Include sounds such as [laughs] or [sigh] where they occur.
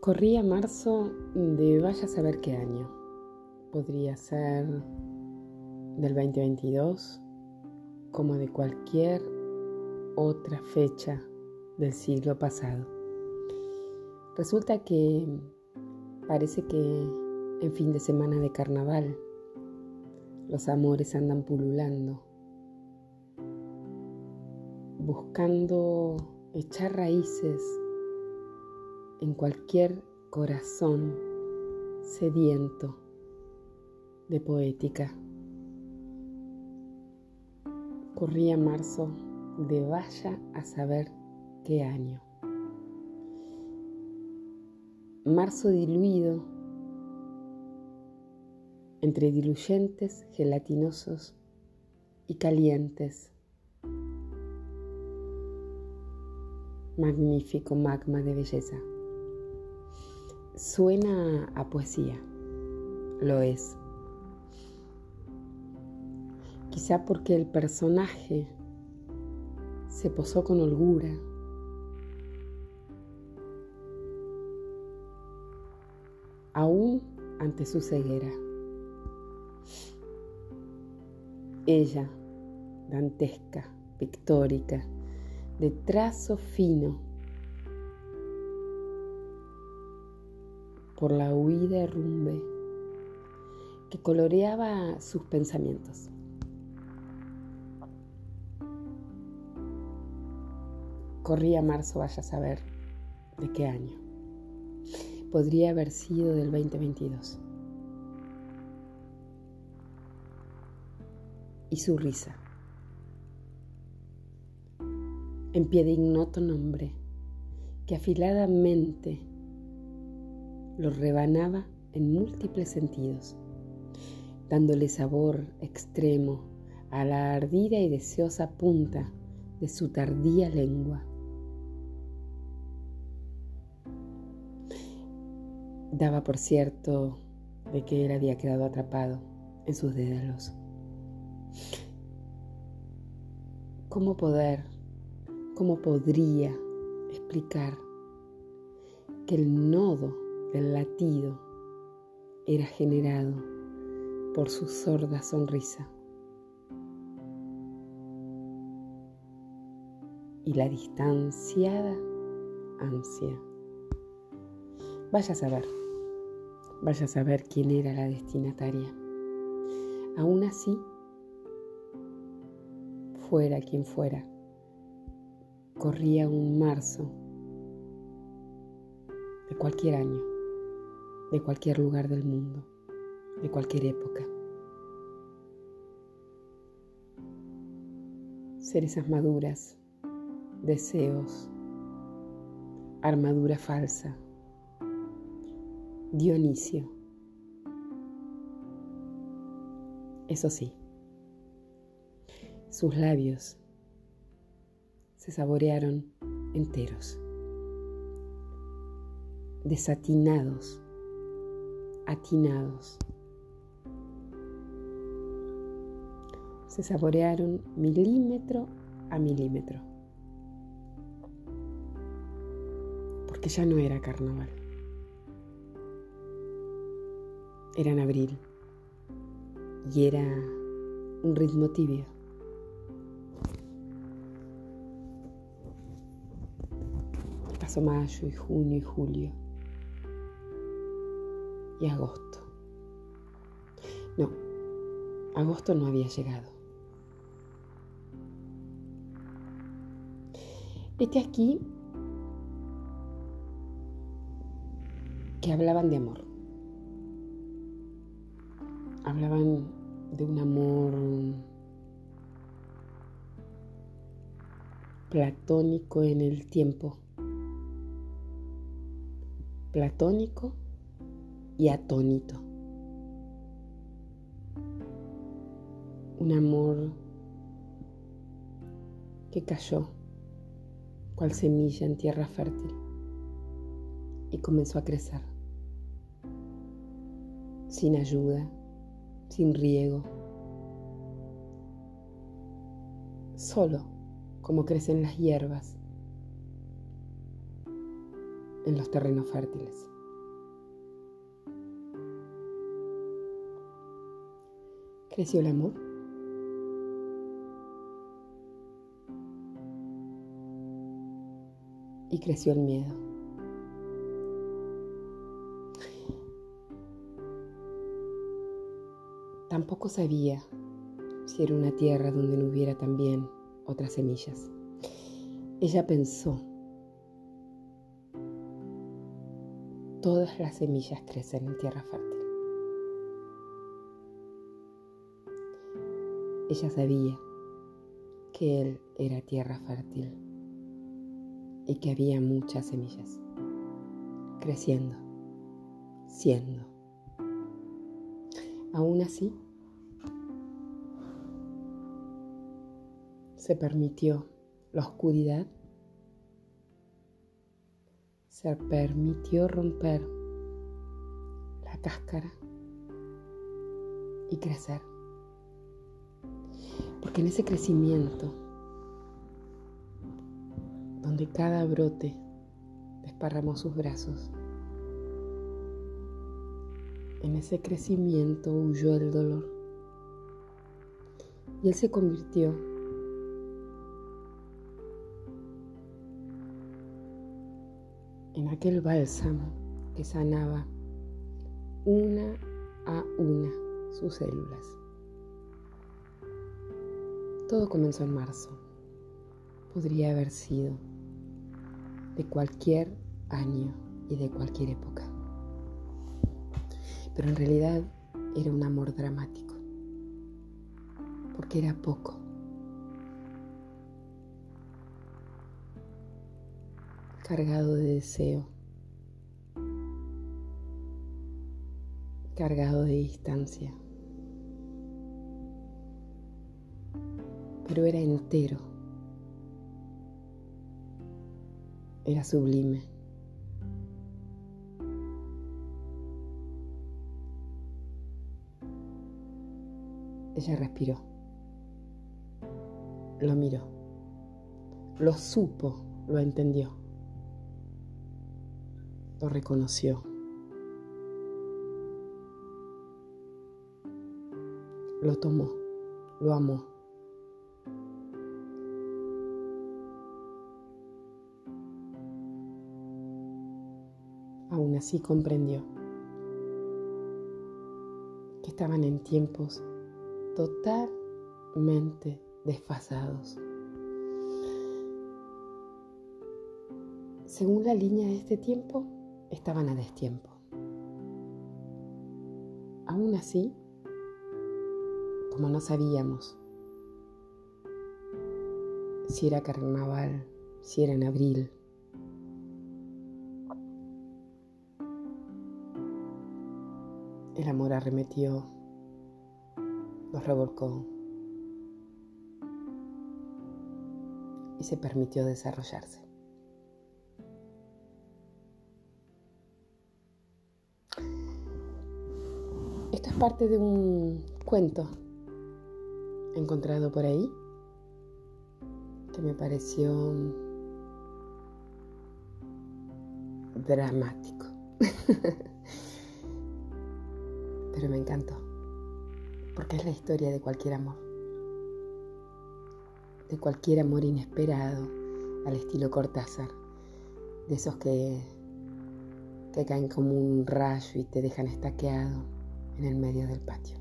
Corría marzo de vaya a saber qué año. Podría ser del 2022 como de cualquier otra fecha del siglo pasado. Resulta que parece que en fin de semana de carnaval los amores andan pululando, buscando echar raíces en cualquier corazón sediento de poética. Corría marzo de vaya a saber qué año. Marzo diluido entre diluyentes, gelatinosos y calientes. Magnífico magma de belleza. Suena a poesía, lo es. Quizá porque el personaje se posó con holgura. Aún ante su ceguera. Ella, dantesca, pictórica, de trazo fino, por la huida rumbe que coloreaba sus pensamientos. Corría marzo, vaya a saber de qué año. Podría haber sido del 2022. Y su risa. En pie de ignoto nombre, que afiladamente lo rebanaba en múltiples sentidos, dándole sabor extremo a la ardida y deseosa punta de su tardía lengua. Daba por cierto de que él había quedado atrapado en sus dédalos. ¿Cómo poder, cómo podría explicar que el nodo el latido era generado por su sorda sonrisa. Y la distanciada ansia. Vaya a saber, vaya a saber quién era la destinataria. Aún así, fuera quien fuera, corría un marzo de cualquier año de cualquier lugar del mundo, de cualquier época. Cerezas maduras, deseos, armadura falsa, Dionisio. Eso sí, sus labios se saborearon enteros, desatinados atinados. Se saborearon milímetro a milímetro. Porque ya no era carnaval. Era en abril. Y era un ritmo tibio. Pasó mayo y junio y julio y agosto. No, agosto no había llegado. Este aquí que hablaban de amor. Hablaban de un amor platónico en el tiempo. Platónico y atónito. Un amor que cayó cual semilla en tierra fértil y comenzó a crecer sin ayuda, sin riego, solo como crecen las hierbas en los terrenos fértiles. Creció el amor. Y creció el miedo. Tampoco sabía si era una tierra donde no hubiera también otras semillas. Ella pensó, todas las semillas crecen en tierra fértil. Ella sabía que él era tierra fértil y que había muchas semillas creciendo, siendo. Aún así, se permitió la oscuridad, se permitió romper la cáscara y crecer. Porque en ese crecimiento, donde cada brote desparramó sus brazos, en ese crecimiento huyó el dolor. Y él se convirtió en aquel bálsamo que sanaba una a una sus células. Todo comenzó en marzo. Podría haber sido de cualquier año y de cualquier época. Pero en realidad era un amor dramático. Porque era poco. Cargado de deseo. Cargado de distancia. Pero era entero. Era sublime. Ella respiró. Lo miró. Lo supo, lo entendió. Lo reconoció. Lo tomó, lo amó. Así comprendió que estaban en tiempos totalmente desfasados. Según la línea de este tiempo, estaban a destiempo. Aún así, como no sabíamos si era carnaval, si era en abril, El amor arremetió, los revolcó y se permitió desarrollarse. Esto es parte de un cuento encontrado por ahí que me pareció dramático. [laughs] pero me encantó, porque es la historia de cualquier amor, de cualquier amor inesperado, al estilo Cortázar, de esos que, que caen como un rayo y te dejan estaqueado en el medio del patio.